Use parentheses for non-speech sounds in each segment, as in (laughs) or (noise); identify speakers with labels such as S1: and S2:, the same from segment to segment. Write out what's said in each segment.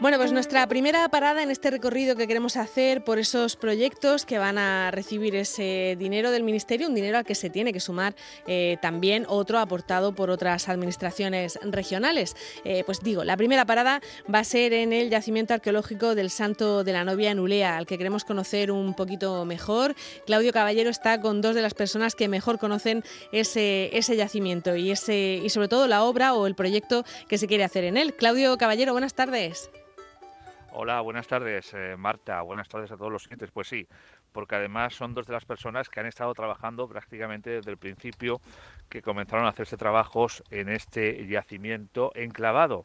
S1: Bueno, pues nuestra primera parada en este recorrido que queremos hacer por esos proyectos que van a recibir ese dinero del Ministerio, un dinero al que se tiene que sumar eh, también otro aportado por otras administraciones regionales. Eh, pues digo, la primera parada va a ser en el yacimiento arqueológico del Santo de la Novia en Ulea, al que queremos conocer un poquito mejor. Claudio Caballero está con dos de las personas que mejor conocen ese, ese yacimiento y, ese, y sobre todo la obra o el proyecto que se quiere hacer en él. Claudio Caballero, buenas tardes.
S2: Hola, buenas tardes, eh, Marta. Buenas tardes a todos los clientes. Pues sí, porque además son dos de las personas que han estado trabajando prácticamente desde el principio que comenzaron a hacerse trabajos en este yacimiento enclavado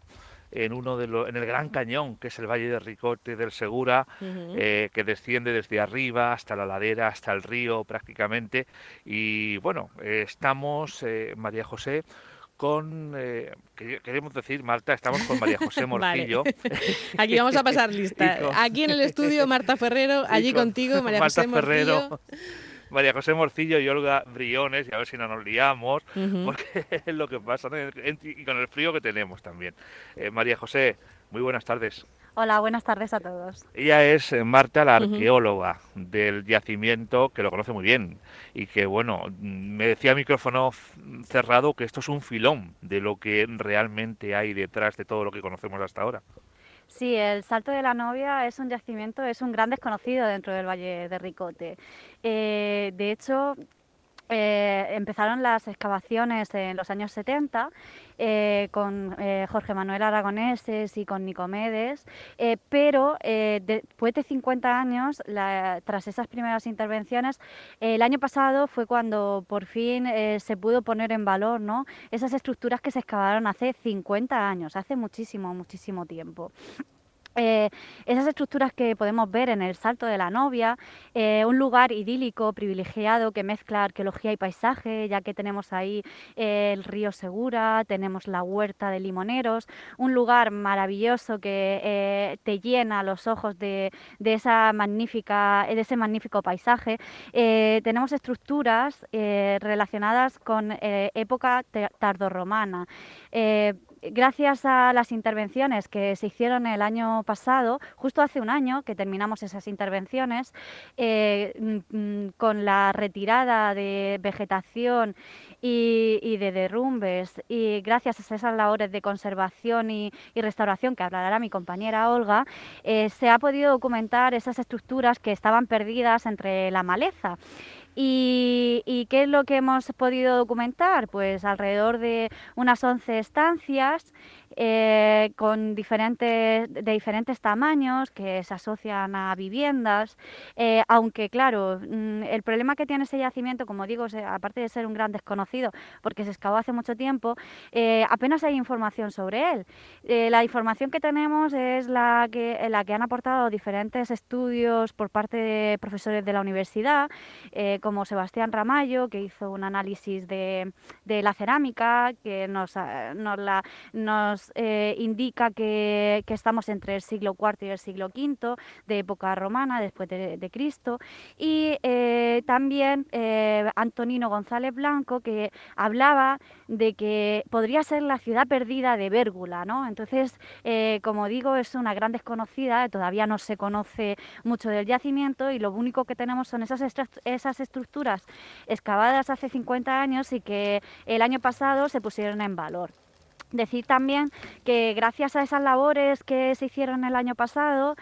S2: en uno de en el Gran Cañón, que es el Valle de Ricote del Segura, eh, que desciende desde arriba hasta la ladera, hasta el río prácticamente. Y bueno, eh, estamos, María José, con, eh, queremos decir, Marta, estamos con María José (laughs) Morcillo. (laughs)
S1: Aquí vamos a pasar lista. (laughs) Aquí en el estudio, Marta Ferrero, allí contigo, María José Morcillo.
S2: María José Morcillo y Olga Briones, y a ver si no nos liamos, porque es lo que pasa, y con el frío que tenemos también. Eh, María José, muy buenas tardes.
S3: Hola, buenas tardes a todos.
S2: Ella es eh, Marta, la arqueóloga del yacimiento, que lo conoce muy bien y que, bueno, me decía micrófono cerrado que esto es un filón de lo que realmente hay detrás de todo lo que conocemos hasta ahora.
S3: Sí, el Salto de la Novia es un yacimiento, es un gran desconocido dentro del Valle de Ricote. Eh, de hecho, eh, empezaron las excavaciones en los años 70 eh, con eh, Jorge Manuel Aragoneses y con Nicomedes, pero después de 50 años, tras esas primeras intervenciones, el año pasado fue cuando por fin se pudo poner en valor ¿no? esas estructuras que se excavaron hace 50 años, hace muchísimo, muchísimo tiempo. Eh, esas estructuras que podemos ver en el Salto de la Novia, eh, un lugar idílico, privilegiado, que mezcla arqueología y paisaje, ya que tenemos ahí eh, el río Segura, tenemos la huerta de limoneros, un lugar maravilloso que te llena los ojos de, ese magnífico paisaje. tenemos estructuras relacionadas con época tardorromana gracias a las intervenciones que se hicieron el año pasado, justo hace un año que terminamos esas intervenciones, eh, mm, mm, con la retirada de vegetación y, de derrumbes, y gracias a esas labores de conservación y, restauración que hablará mi compañera Olga, eh, se ha podido documentar esas estructuras que estaban perdidas entre la maleza. ¿Y, qué es lo que hemos podido documentar? Pues alrededor de unas 11 estancias eh, con diferentes, de diferentes tamaños que se asocian a viviendas, eh, aunque claro, mm, el problema que tiene ese yacimiento, como digo, aparte de ser un gran desconocido, porque se excavó hace mucho tiempo, eh, apenas hay información sobre él. la información que tenemos es la que, la que han aportado diferentes estudios por parte de profesores de la universidad, como Sebastián Ramallo, que hizo un análisis de, de la cerámica, que nos, nos, la, nos eh, indica que, estamos entre el siglo IV y el siglo V, de época romana, después de, Cristo, y eh, también eh, Antonino González Blanco, que hablaba de que podría ser la ciudad perdida de Vérgula, ¿no? Entonces, como digo, es una gran desconocida, todavía no se conoce mucho del yacimiento y lo único que tenemos son esas, esas estructuras excavadas hace 50 años y que el año pasado se pusieron en valor. Decir también que gracias a esas labores que se hicieron el año pasado,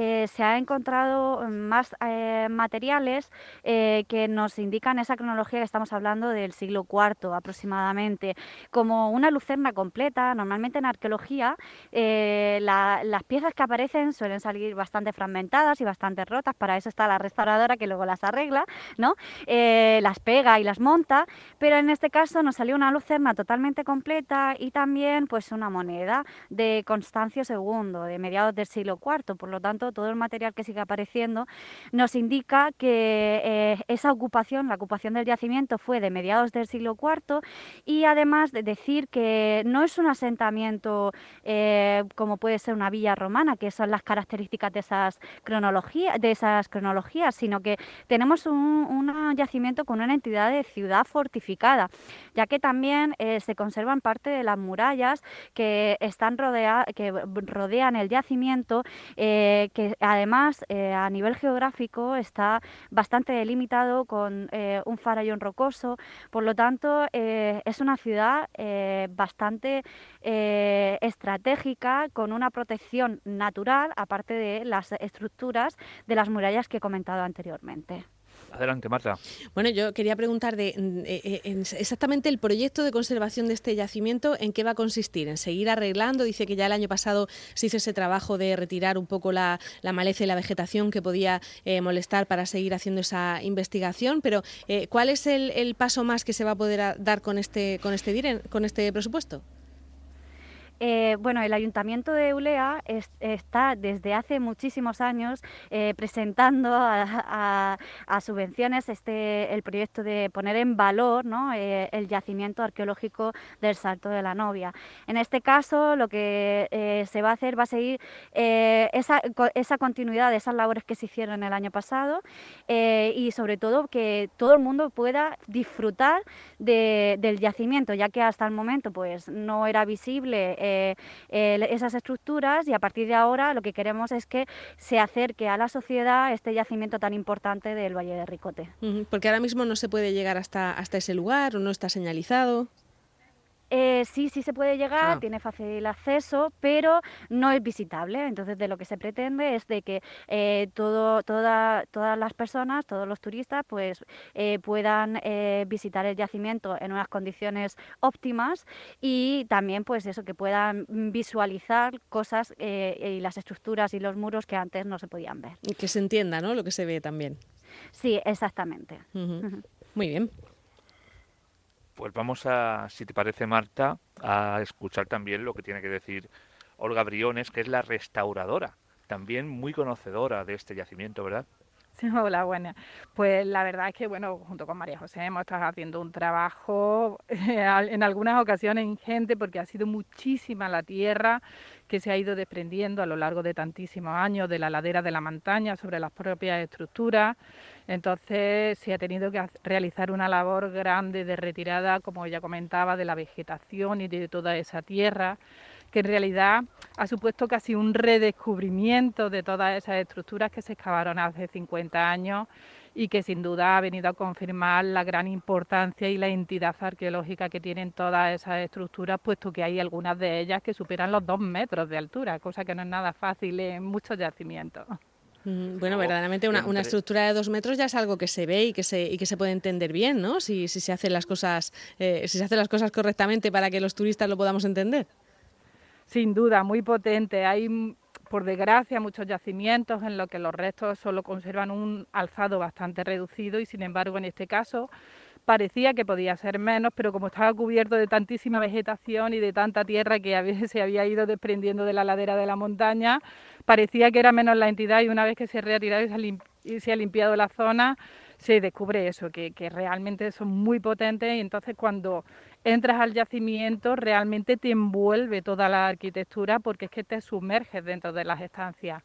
S3: eh, se ha encontrado más eh, materiales eh, que nos indican esa cronología que estamos hablando del siglo IV aproximadamente, como una lucerna completa. Normalmente en arqueología las piezas que aparecen suelen salir bastante fragmentadas y bastante rotas, para eso está la restauradora que luego las arregla, ¿no? las pega y las monta, pero en este caso nos salió una lucerna totalmente completa y también pues una moneda de Constancio II, de mediados del siglo IV, por lo tanto todo el material que sigue apareciendo, nos indica que eh, esa ocupación, la ocupación del yacimiento fue de mediados del siglo IV y además de decir que no es un asentamiento eh, como puede ser una villa romana, que son las características de esas cronologías, de esas cronologías, sino que tenemos un, yacimiento con una entidad de ciudad fortificada, ya que también eh, se conservan parte de las murallas que están rodea, que rodean el yacimiento, que además a nivel geográfico está bastante delimitado con un farallón rocoso, por lo tanto es una ciudad bastante estratégica con una protección natural, aparte de las estructuras de las murallas que he comentado anteriormente.
S2: Adelante, Marta.
S1: Bueno, yo quería preguntar de, mm, eh, eh, exactamente el proyecto de conservación de este yacimiento, ¿en qué va a consistir? ¿En seguir arreglando? Dice que ya el año pasado se hizo ese trabajo de retirar un poco la, maleza y la vegetación que podía eh, molestar para seguir haciendo esa investigación, pero ¿cuál es el, el, paso más que se va a poder dar con este, con este, con este presupuesto?
S3: Eh, bueno, el Ayuntamiento de Eulea está desde hace muchísimos años eh, presentando a, subvenciones este, el proyecto de poner en valor eh, el yacimiento arqueológico del Salto de la Novia. En este caso, lo que se va a hacer va a seguir esa, esa, continuidad de esas labores que se hicieron el año pasado y sobre todo que todo el mundo pueda disfrutar del yacimiento, ya que hasta el momento pues no era visible eh, esas estructuras y a partir de ahora lo que queremos es que se acerque a la sociedad este yacimiento tan importante del Valle de Ricote.
S1: Porque ahora mismo no se puede llegar hasta, hasta ese lugar o no está señalizado.
S3: Eh, sí, sí se puede llegar, ah. tiene fácil acceso, pero no es visitable. Entonces, de lo que se pretende es de que eh, todo, todas las personas, todos los turistas, pues eh, puedan eh, visitar el yacimiento en unas condiciones óptimas y también, pues eso, que puedan visualizar cosas y las estructuras y los muros que antes no se podían ver.
S1: Y que se entienda, ¿no? Lo que se ve también.
S3: Sí, exactamente.
S1: Muy bien.
S2: Pues vamos a, si te parece, Marta, a escuchar también lo que tiene que decir Olga Briones, que es la restauradora, también muy conocedora de este yacimiento, ¿verdad? (laughs)
S4: Hola, buena. Pues la verdad es que, bueno, junto con María José hemos estado haciendo un trabajo (laughs) en algunas ocasiones ingente porque ha sido muchísima la tierra que se ha ido desprendiendo a lo largo de tantísimos años de la ladera de la montaña sobre las propias estructuras. Entonces se ha tenido que realizar una labor grande de retirada, como ella comentaba, de la vegetación y de toda esa tierra que en realidad ha supuesto casi un redescubrimiento de todas esas estructuras que se excavaron hace 50 años y que sin duda ha venido a confirmar la gran importancia y la entidad arqueológica que tienen todas esas estructuras, puesto que hay algunas de ellas que superan los dos metros de altura, cosa que no es nada fácil en muchos yacimientos.
S1: Mm, bueno, verdaderamente una, una, estructura de dos metros ya es algo que se ve y que se, y que se puede entender bien, ¿no? Si, si se hacen las cosas, eh, si se hacen las cosas correctamente para que los turistas lo podamos entender.
S4: Sin duda, muy potente. Hay, por desgracia, muchos yacimientos en los que los restos solo conservan un alzado bastante reducido y, sin embargo, en este caso parecía que podía ser menos, pero como estaba cubierto de tantísima vegetación y de tanta tierra que (laughs) se había ido desprendiendo de la ladera de la montaña, parecía que era menos la entidad y una vez que se ha retirado y se ha limpiado la zona, se descubre eso, que, que realmente son muy potentes y entonces cuando entras al yacimiento, realmente te envuelve toda la arquitectura porque es que te sumerges dentro de las estancias.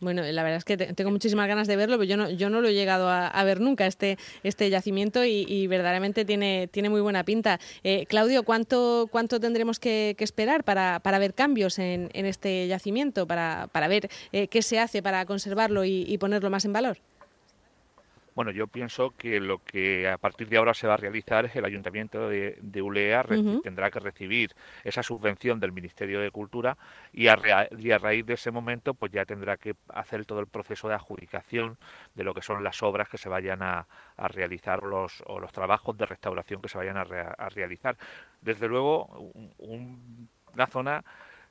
S1: Bueno, la verdad es que tengo muchísimas ganas de verlo, pero yo no, yo no lo he llegado a, ver nunca, este, este yacimiento, y, verdaderamente tiene, tiene muy buena pinta. Eh, Claudio, ¿cuánto, cuánto tendremos que, esperar para, para, ver cambios en, en este yacimiento, para, para ver eh, qué se hace para conservarlo y ponerlo más en valor?
S2: Bueno, yo pienso que lo que a partir de ahora se va a realizar es el Ayuntamiento de, Ulea tendrá que recibir esa subvención del Ministerio de Cultura y a, raíz de ese momento pues ya tendrá que hacer todo el proceso de adjudicación de lo que son las obras que se vayan a, realizar los, o los trabajos de restauración que se vayan a, realizar. Desde luego, una zona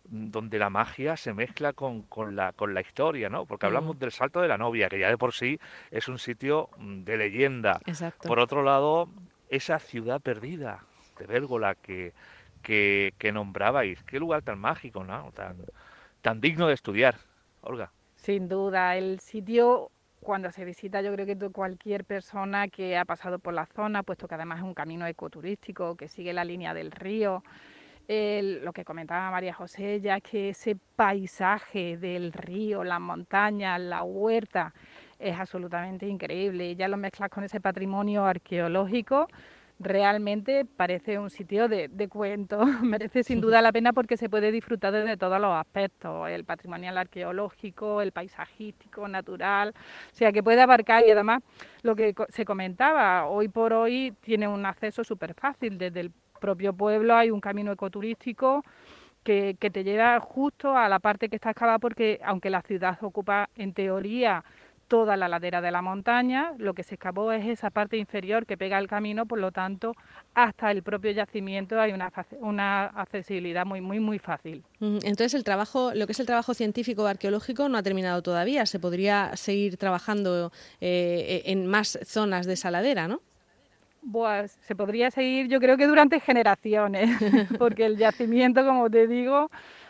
S2: donde la magia se mezcla con, con, la, con la historia, ¿no? Porque hablamos del Salto de la Novia, que ya de por sí es un sitio mm, de leyenda. Por otro lado, esa ciudad perdida de Vérgola que, que, nombrabais, qué lugar tan mágico, ¿no? Tan, tan digno de estudiar, Olga.
S4: Sin duda, el sitio cuando se visita yo creo que cualquier persona que ha pasado por la zona, puesto que además es un camino ecoturístico que sigue la línea del río, lo que comentaba María José, ya que ese paisaje del río, las montañas, la huerta, es absolutamente increíble. Y ya lo mezclas con ese patrimonio arqueológico, realmente parece un sitio de, de cuento. (laughs) Merece sin duda la pena porque se puede disfrutar desde todos los aspectos, el patrimonial arqueológico, el paisajístico, natural, o sea que puede abarcar y además lo que se comentaba, hoy por hoy tiene un acceso súper fácil desde el propio pueblo hay un camino ecoturístico que, te lleva justo a la parte que está excavada porque aunque la ciudad ocupa en teoría toda la ladera de la montaña, lo que se excavó es esa parte inferior que pega el camino, por lo tanto, hasta el propio yacimiento hay una, una accesibilidad muy, muy, muy fácil.
S1: Entonces, el trabajo, lo que es el trabajo científico arqueológico no ha terminado todavía. Se podría seguir trabajando eh, en más zonas de esa ladera, ¿no?
S4: Pues se podría seguir, yo creo que durante generaciones, (laughs) porque el yacimiento, como te digo,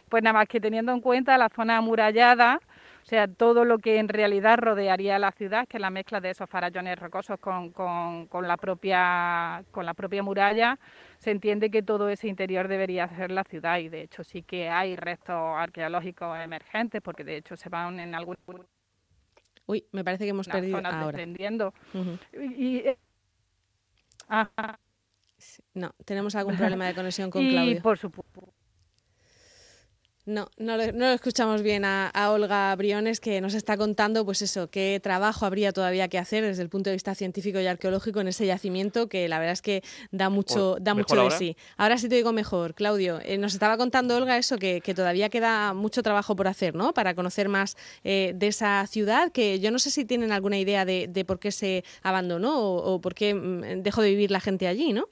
S4: pues nada más que teniendo en cuenta la zona amurallada, o sea, todo lo que en realidad rodearía la ciudad, que es la mezcla de esos farallones rocosos con, con, la propia, con la propia muralla, se entiende que todo ese interior debería ser la ciudad. Y de hecho sí que hay restos arqueológicos emergentes, porque de hecho se van en algún...
S1: Uy, me parece que hemos perdido ahora.
S4: y, eh,
S1: no, tenemos algún (laughs) problema de conexión con Claudio.
S4: por supuesto.
S1: No, no lo, escuchamos bien a, Olga Briones que nos está contando, pues eso, qué trabajo habría todavía que hacer desde el punto de vista científico y arqueológico en ese yacimiento que la verdad es que da mucho, da mucho de sí. Ahora sí te digo mejor, Claudio. Eh, nos estaba contando Olga eso que, todavía queda mucho trabajo por hacer, ¿no? Para conocer más eh, de esa ciudad, que yo no sé si tienen alguna idea de, por qué se abandonó o, o por qué mm, dejó de vivir la gente allí, ¿no?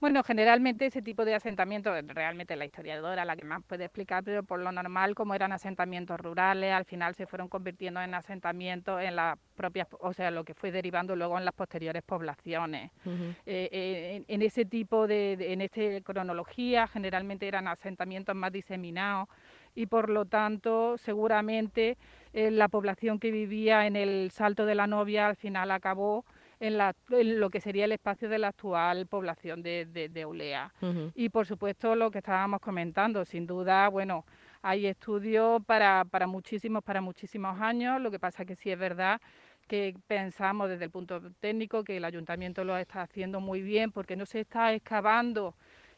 S4: Bueno, generalmente ese tipo de asentamientos, realmente la historiadora la que más puede explicar, pero por lo normal, como eran asentamientos rurales, al final se fueron convirtiendo en asentamientos en las propias, o sea, lo que fue derivando luego en las posteriores poblaciones. Eh, eh, en, ese tipo de, en esta cronología, generalmente eran asentamientos más diseminados y por lo tanto, seguramente eh, la población que vivía en el Salto de la Novia al final acabó en, la, lo que sería el espacio de la actual población de, de, Ulea. Y por supuesto lo que estábamos comentando, sin duda, bueno, hay estudios para, para muchísimos, para muchísimos años, lo que pasa que sí es verdad que pensamos desde el punto técnico que el ayuntamiento lo está haciendo muy bien porque no se está excavando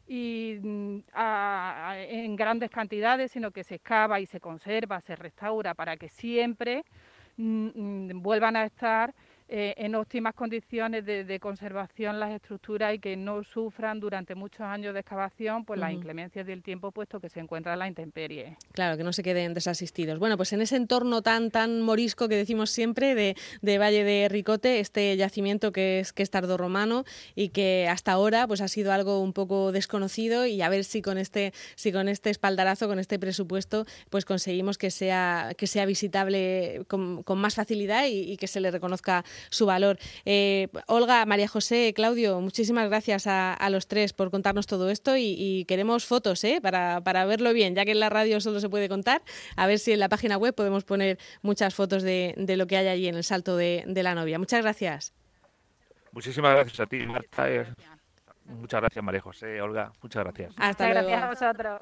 S4: y mm, en grandes cantidades, sino que se excava y se conserva, se restaura para que siempre mm, mm, vuelvan a estar eh, en óptimas condiciones de, conservación las estructuras y que no sufran durante muchos años de excavación pues las inclemencias del tiempo puesto que se encuentran en la intemperie.
S1: Claro, que no se queden desasistidos. Bueno, pues en ese entorno tan tan morisco que decimos siempre de, Valle de Ricote, este yacimiento que es que es tardorromano y que hasta ahora pues ha sido algo un poco desconocido y a ver si con este si con este espaldarazo, con este presupuesto, pues conseguimos que sea que sea visitable con, más facilidad y que se le reconozca su valor. Eh, Olga, María José, Claudio, muchísimas gracias a, los tres por contarnos todo esto y, queremos fotos ¿eh? para, verlo bien, ya que en la radio solo se puede contar. A ver si en la página web podemos poner muchas fotos de, lo que hay allí en el salto de, la novia. Muchas gracias.
S2: Muchísimas gracias a ti, Marta. Muchas gracias, María José, Olga. Muchas gracias.
S1: Hasta
S4: luego. Gracias a vosotros.